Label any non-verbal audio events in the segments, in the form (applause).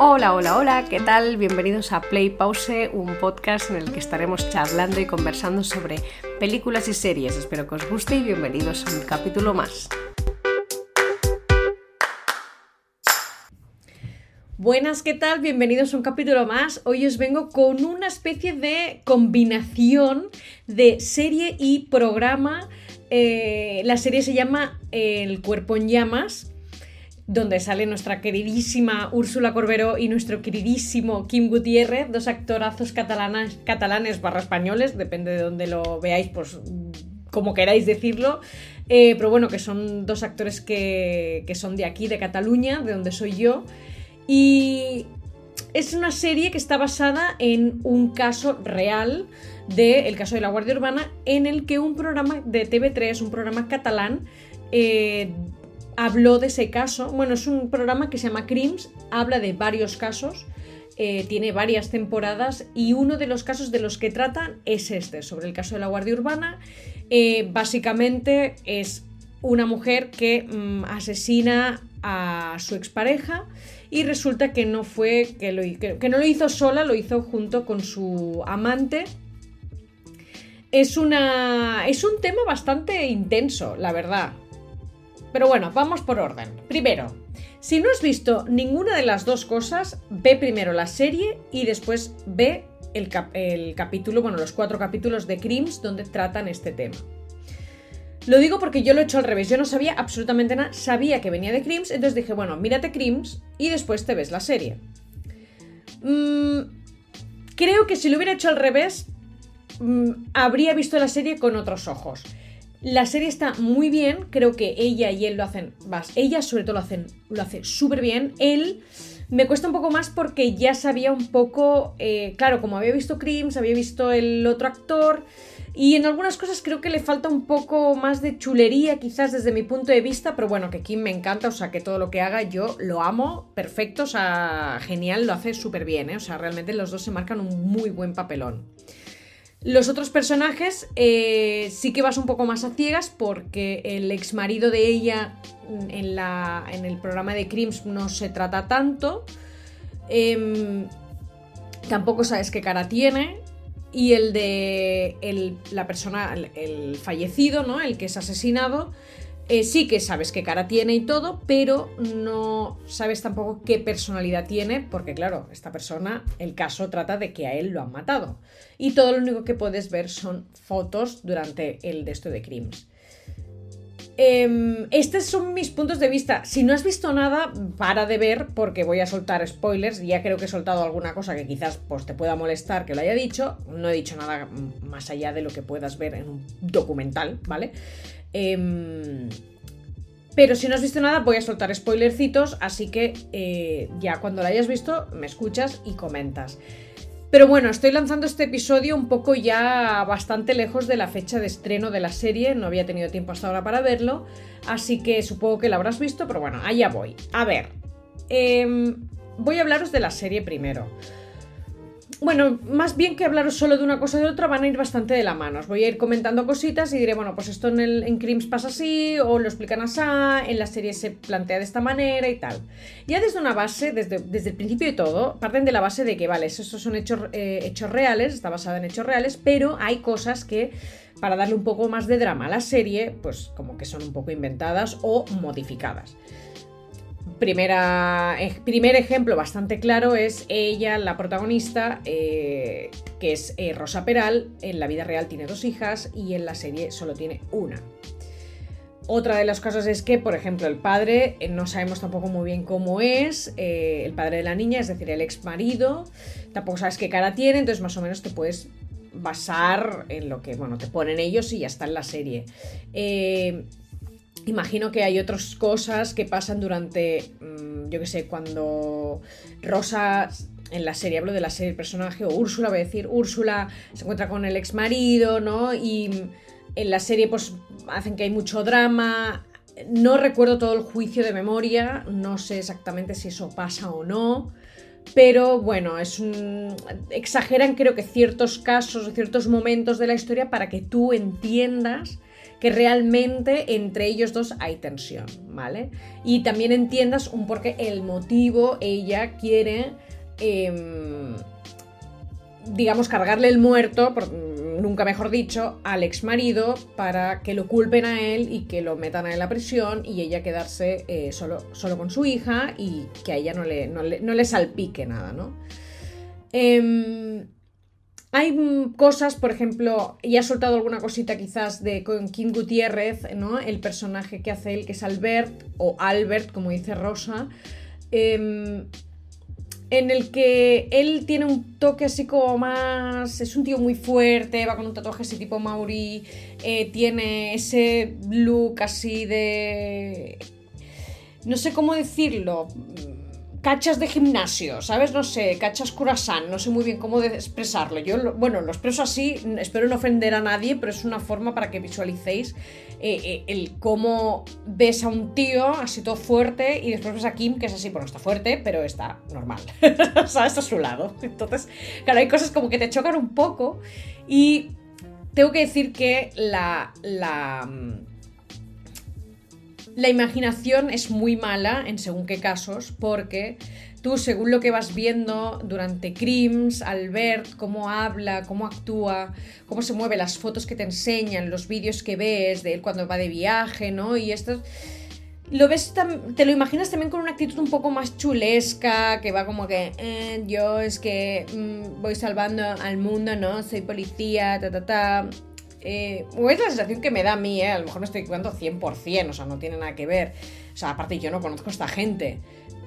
Hola, hola, hola, ¿qué tal? Bienvenidos a Play Pause, un podcast en el que estaremos charlando y conversando sobre películas y series. Espero que os guste y bienvenidos a un capítulo más. Buenas, ¿qué tal? Bienvenidos a un capítulo más. Hoy os vengo con una especie de combinación de serie y programa. Eh, la serie se llama El cuerpo en llamas donde sale nuestra queridísima Úrsula Corberó y nuestro queridísimo Kim Gutiérrez, dos actorazos catalanes, catalanes barra españoles, depende de donde lo veáis, pues como queráis decirlo, eh, pero bueno, que son dos actores que, que son de aquí, de Cataluña, de donde soy yo, y es una serie que está basada en un caso real del caso de la Guardia Urbana, en el que un programa de TV3, un programa catalán, eh, habló de ese caso. Bueno, es un programa que se llama Crims, habla de varios casos, eh, tiene varias temporadas y uno de los casos de los que tratan es este, sobre el caso de la Guardia Urbana. Eh, básicamente es una mujer que mm, asesina a su expareja y resulta que no fue que, lo, que no lo hizo sola, lo hizo junto con su amante. Es una es un tema bastante intenso, la verdad. Pero bueno, vamos por orden. Primero, si no has visto ninguna de las dos cosas, ve primero la serie y después ve el, capítulo, bueno, los cuatro capítulos de Crims donde tratan este tema. Lo digo porque yo lo he hecho al revés, yo no sabía absolutamente nada, sabía que venía de Crims, entonces dije, bueno, mírate Crims y después te ves la serie. Mm, creo que si lo hubiera hecho al revés, mm, habría visto la serie con otros ojos. La serie está muy bien, creo que ella y él lo hacen, más, ella sobre todo lo lo hace súper bien. Él me cuesta un poco más porque ya sabía un poco, eh, claro, como había visto Crims, había visto el otro actor y en algunas cosas creo que le falta un poco más de chulería quizás desde mi punto de vista, pero bueno, que Kim me encanta, o sea, que todo lo que haga yo lo amo, perfecto, o sea, genial, lo hace súper bien, ¿eh? o sea, realmente los dos se marcan un muy buen papelón. Los otros personajes eh, sí que vas un poco más a ciegas porque el ex marido de ella en, la, en el programa de Crims no se trata tanto. Em, tampoco sabes qué cara tiene. Y el de la persona, el, fallecido, ¿no? El que es asesinado, eh, sí que sabes qué cara tiene y todo, pero no sabes tampoco qué personalidad tiene, porque claro, esta persona, el caso trata de que a él lo han matado. Y todo lo único que puedes ver son fotos durante el de esto de Crims. Em, estos son mis puntos de vista. Si no has visto nada, para de ver porque voy a soltar spoilers. Ya creo que he soltado alguna cosa que quizás pues, te pueda molestar que lo haya dicho. No he dicho nada más allá de lo que puedas ver en un documental, ¿vale? Em, pero si no has visto nada, voy a soltar spoilercitos, así que eh, ya cuando lo hayas visto, me escuchas y comentas. Pero bueno, estoy lanzando este episodio un poco ya bastante lejos de la fecha de estreno de la serie, no había tenido tiempo hasta ahora para verlo, así que supongo que la habrás visto, pero bueno, allá voy. A ver, em, voy a hablaros de la serie primero. Bueno, más bien que hablaros solo de una cosa o de otra, van a ir bastante de la mano. Os voy a ir comentando cositas y diré, bueno, pues esto en, el, en Crims pasa así, o lo explican así, en la serie se plantea de esta manera y tal. Ya desde una base, desde, desde el principio de todo, parten de la base de que, vale, estos son hechos, eh, hechos reales, está basada en hechos reales, pero hay cosas que, para darle un poco más de drama a la serie, pues como que son un poco inventadas o modificadas. Primera, primer ejemplo bastante claro es ella, la protagonista, eh, que es eh, Rosa Peral. En la vida real tiene dos hijas y en la serie solo tiene una. Otra de las cosas es que, por ejemplo, el padre, eh, no sabemos tampoco muy bien cómo es, el padre de la niña, es decir, el ex marido, tampoco sabes qué cara tiene, entonces más o menos te puedes basar en lo que, bueno, te ponen ellos y ya está en la serie. Imagino que hay otras cosas que pasan durante, mm, yo qué sé, cuando Rosa, en la serie, hablo de la serie, el personaje, o Úrsula, voy a decir, Úrsula se encuentra con el ex marido, ¿no? Y en la serie, pues hacen que hay mucho drama. No recuerdo todo el juicio de memoria, no sé exactamente si eso pasa o no. Pero bueno, es un... exageran creo que ciertos casos, ciertos momentos de la historia para que tú entiendas que realmente entre ellos dos hay tensión, ¿vale? Y también entiendas un porqué, el motivo, ella quiere, em, digamos, cargarle el muerto, nunca mejor dicho, al ex marido para que lo culpen a él y que lo metan a él la prisión y ella quedarse eh, solo, solo con su hija y que a ella no le, no le, salpique nada, ¿no? Em, hay cosas, por ejemplo, y ha soltado alguna cosita quizás de con King Gutiérrez, ¿no? El personaje que hace él, que es Albert, o Albert, como dice Rosa. Em, en el que él tiene un toque así como más... Es un tío muy fuerte, va con un tatuaje así tipo Maori, eh, tiene ese look así de... No sé cómo decirlo cachas de gimnasio, ¿sabes? No sé, cachas curasán, no sé muy bien cómo expresarlo. Yo, bueno, lo expreso así, espero no ofender a nadie, pero es una forma para que visualicéis eh, eh, el cómo ves a un tío así todo fuerte y después ves a Kim que es así, bueno, está fuerte, pero está normal, (laughs) ¿sabes? A su lado. Entonces, claro, hay cosas como que te chocan un poco y tengo que decir que la... la mm, la imaginación es muy mala en según qué casos, porque tú, según lo que vas viendo durante Crims, al ver cómo habla, cómo actúa, cómo se mueve, las fotos que te enseñan, los vídeos que ves de él cuando va de viaje, ¿no? Y esto lo ves, te lo imaginas también con una actitud un poco más chulesca, que va como que, eh, yo es que mm, voy salvando al mundo, ¿no? Soy policía, ta, ta, ta. Eh, es la sensación que me da a mí, ¿eh? A lo mejor me estoy equivocando 100%, o sea, no tiene nada que ver. O sea, aparte yo no conozco a esta gente.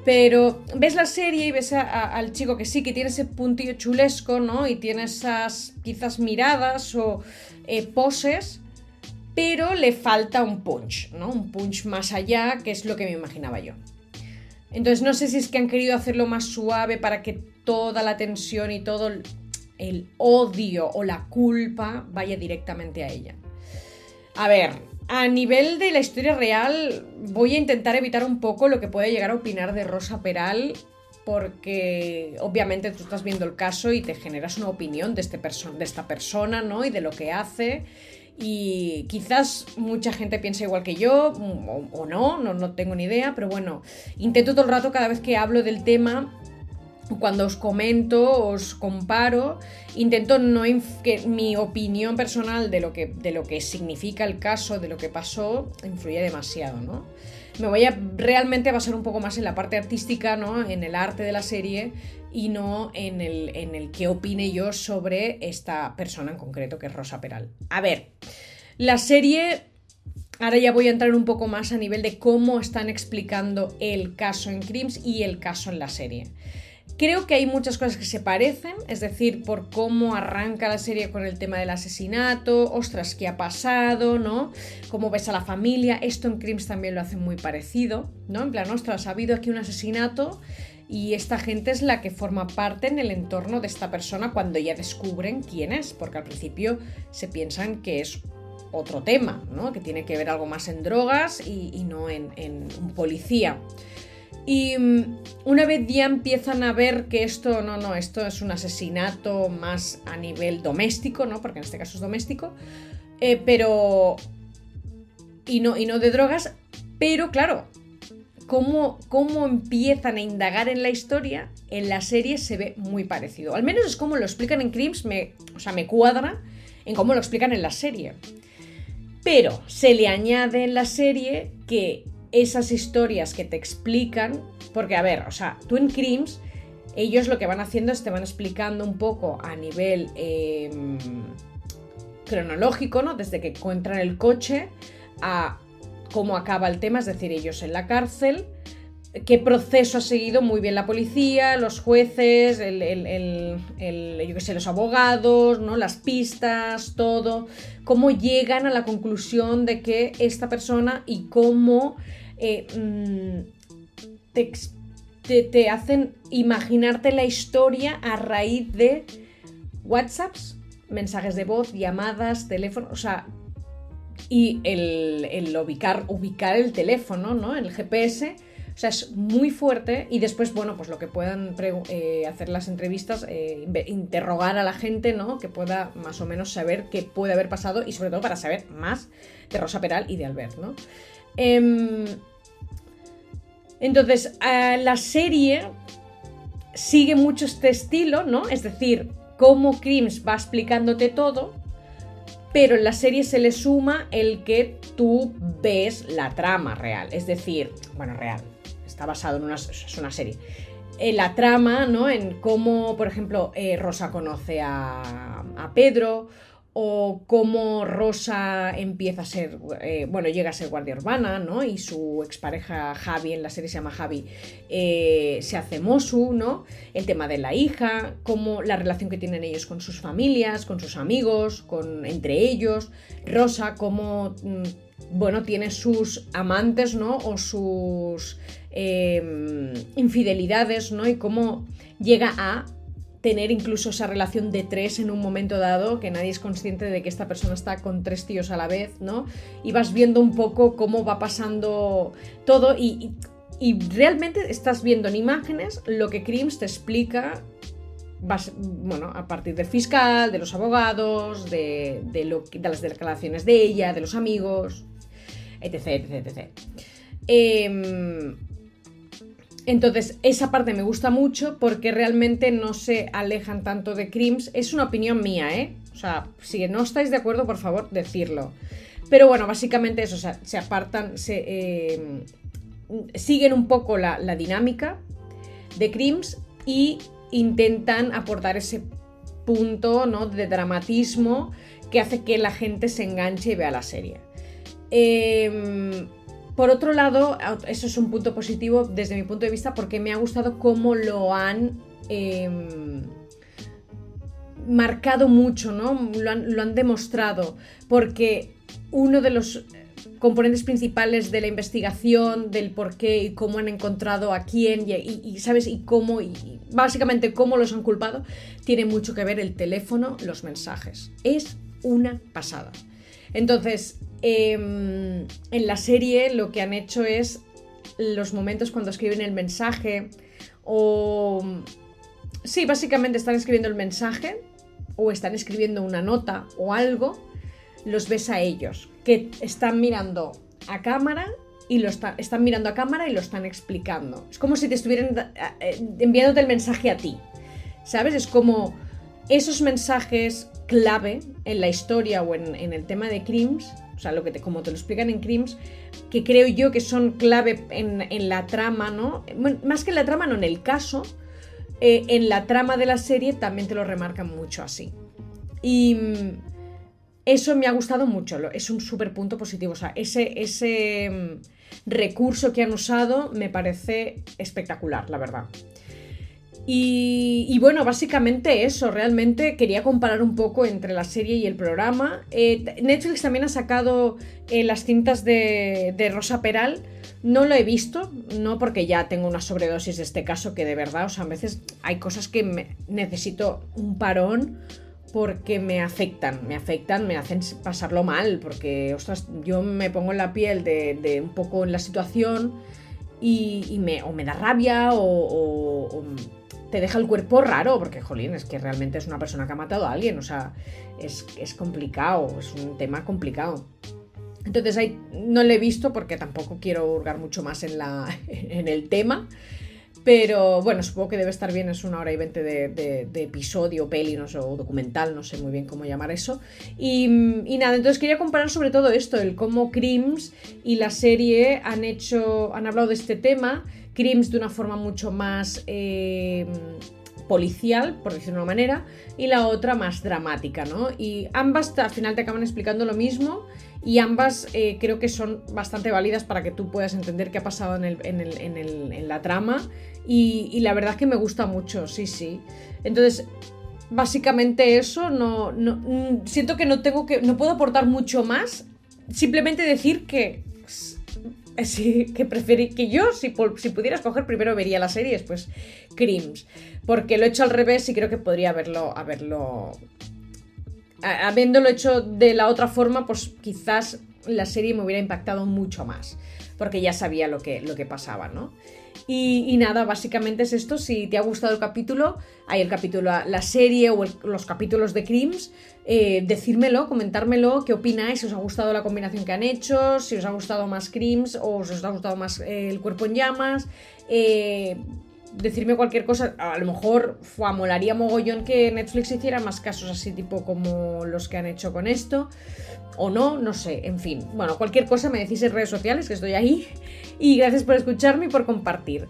Pero ves la serie y ves al chico que sí, que tiene ese puntillo chulesco, ¿no? Y tiene esas quizás miradas o eh, poses, pero le falta un punch, ¿no? Un punch más allá, que es lo que me imaginaba yo. Entonces no sé si es que han querido hacerlo más suave para que toda la tensión y todo el odio o la culpa vaya directamente a ella. A ver, a nivel de la historia real, voy a intentar evitar un poco lo que puede llegar a opinar de Rosa Peral, porque obviamente tú estás viendo el caso y te generas una opinión de, este de esta persona, ¿no? Y de lo que hace. Y quizás mucha gente piensa igual que yo, o, o no, no, no tengo ni idea, pero bueno, intento todo el rato cada vez que hablo del tema cuando os comento, os comparo, intento no que mi opinión personal de lo, que, de lo que significa el caso, de lo que pasó, influye demasiado, ¿no? Me voy a realmente basar un poco más en la parte artística, ¿no? En el arte de la serie y no en el, en el que opine yo sobre esta persona en concreto, que es Rosa Peral. A ver, la serie Ahora ya voy a entrar un poco más a nivel de cómo están explicando el caso en Crims y el caso en la serie. Creo que hay muchas cosas que se parecen, es decir, por cómo arranca la serie con el tema del asesinato, ostras, ¿qué ha pasado? ¿No? Cómo ves a la familia, esto en Crims también lo hace muy parecido, ¿no? En plan, ostras, ha habido aquí un asesinato y esta gente es la que forma parte en el entorno de esta persona cuando ya descubren quién es, porque al principio se piensan que es otro tema, ¿no? Que tiene que ver algo más en drogas y, no en, en un policía. Y mm, una vez ya empiezan a ver que esto, no, no, esto es un asesinato más a nivel doméstico, ¿no? Porque en este caso es doméstico, eh, pero... Y no, y no de drogas, pero claro, cómo, cómo empiezan a indagar en la historia, en la serie se ve muy parecido. Al menos es como lo explican en Crims, me, o sea, me cuadra en cómo lo explican en la serie. Pero se le añade en la serie que esas historias que te explican, porque a ver, o sea, Twin Crimes, ellos lo que van haciendo es te van explicando un poco a nivel em, cronológico, ¿no? Desde que encuentran el coche a cómo acaba el tema, es decir, ellos en la cárcel, qué proceso ha seguido muy bien la policía, los jueces, el, yo sé, los abogados, ¿no? las pistas, todo, cómo llegan a la conclusión de que esta persona y cómo eh, mm, te, hacen imaginarte la historia a raíz de WhatsApps, mensajes de voz, llamadas, teléfono, o sea, y el, ubicar, ubicar el teléfono, ¿no? El GPS O sea, es muy fuerte y después, bueno, pues lo que puedan eh, hacer las entrevistas, eh, interrogar a la gente, ¿no? Que pueda más o menos saber qué puede haber pasado y sobre todo para saber más de Rosa Peral y de Albert, ¿no? Em, entonces, la serie sigue mucho este estilo, ¿no? Es decir, cómo Crims va explicándote todo, pero en la serie se le suma el que tú ves la trama real. Es decir, bueno, real, está basado en una, es una serie. En la trama, ¿no? En cómo, por ejemplo, eh, Rosa conoce a Pedro o cómo Rosa empieza a ser, eh, bueno, llega a ser guardia urbana, ¿no? Y su expareja Javi, en la serie se llama Javi, eh, se hace Mosu, ¿no? El tema de la hija, cómo la relación que tienen ellos con sus familias, con sus amigos, con, entre ellos, Rosa, cómo, mm, bueno, tiene sus amantes, ¿no? O sus em, infidelidades, ¿no? Y cómo llega a tener incluso esa relación de tres en un momento dado, que nadie es consciente de que esta persona está con tres tíos a la vez, ¿no? Y vas viendo un poco cómo va pasando todo y, realmente estás viendo en imágenes lo que Crims te explica bueno, a partir del fiscal, de los abogados, de, lo, de, las declaraciones de ella, de los amigos, etc. etc, etc. Eh, entonces, esa parte me gusta mucho porque realmente no se alejan tanto de Crims. Es una opinión mía, ¿eh? O sea, si no estáis de acuerdo, por favor, decirlo. Pero bueno, básicamente eso, o sea, se apartan, se, eh, siguen un poco la, dinámica de Crims y intentan aportar ese punto ¿no? de dramatismo que hace que la gente se enganche y vea la serie. Eh, por otro lado, eso es un punto positivo desde mi punto de vista porque me ha gustado cómo lo han em, marcado mucho, ¿no? Lo han, demostrado. Porque uno de los componentes principales de la investigación, del por qué y cómo han encontrado a quién y, ¿sabes? Y cómo, y básicamente cómo los han culpado, tiene mucho que ver el teléfono, los mensajes. Es una pasada. Entonces, Em, en la serie lo que han hecho es los momentos cuando escriben el mensaje o... Sí, básicamente están escribiendo el mensaje o están escribiendo una nota o algo, los ves a ellos, que están mirando a cámara y lo están mirando a cámara y lo están explicando. Es como si te estuvieran eh, enviándote el mensaje a ti. ¿Sabes? Es como esos mensajes clave en la historia o en, el tema de crimes o sea, lo que te, como te lo explican en Crims, que creo yo que son clave en, la trama, ¿no? más que en la trama, no, en el caso, eh, en la trama de la serie también te lo remarcan mucho así. Y mm, eso me ha gustado mucho, es un súper punto positivo, o sea, ese, ese mm, recurso que han usado me parece espectacular, la verdad. Y, bueno, básicamente eso, realmente quería comparar un poco entre la serie y el programa. Eh, Netflix también ha sacado eh, las cintas de, Rosa Peral. No lo he visto, no porque ya tengo una sobredosis de este caso que de verdad, o sea, a veces hay cosas que necesito un parón porque me afectan, me afectan, me hacen pasarlo mal, porque, ostras, yo me pongo en la piel de, un poco en la situación y, me, o me da rabia o te deja el cuerpo raro, porque, jolín, es que realmente es una persona que ha matado a alguien, o sea, es, es complicado, es un tema complicado. Entonces ahí no lo he visto porque tampoco quiero hurgar mucho más en, la, (laughs) en el tema. Pero bueno, supongo que debe estar bien, es una hora y veinte de, episodio, peli, no sé, o documental, no sé muy bien cómo llamar eso. Y, y, nada, entonces quería comparar sobre todo esto, el cómo Crims y la serie han hecho, han hablado de este tema Crims de una forma mucho más eh, policial, por decirlo de una manera, y la otra más dramática, ¿no? Y ambas al final te acaban explicando lo mismo y ambas eh, creo que son bastante válidas para que tú puedas entender qué ha pasado en, la trama y, la verdad es que me gusta mucho, sí, sí. Entonces, básicamente eso, no, no, mm, siento que no tengo que, no puedo aportar mucho más, simplemente decir que (laughs) Sí, que preferí que yo, si, si pudiera escoger, primero vería la serie y después Crims. Porque lo he hecho al revés y creo que podría haberlo. haberlo habiéndolo hecho de la otra forma, pues quizás la serie me hubiera impactado mucho más. Porque ya sabía lo que, lo que pasaba, ¿no? Y, nada, básicamente es esto. Si te ha gustado el capítulo, hay el capítulo, la serie o los capítulos de Crims, eh, decírmelo, comentármelo, qué opináis, si os ha gustado la combinación que han hecho, si os ha gustado más Crims o si os ha gustado más eh, el cuerpo en llamas. Eh, decirme cualquier cosa. A lo mejor fue, mogollón que Netflix hiciera más casos así, tipo como los que han hecho con esto. O no, no sé, en fin. Bueno, cualquier cosa me decís en redes sociales, que estoy ahí. Y gracias por escucharme y por compartir.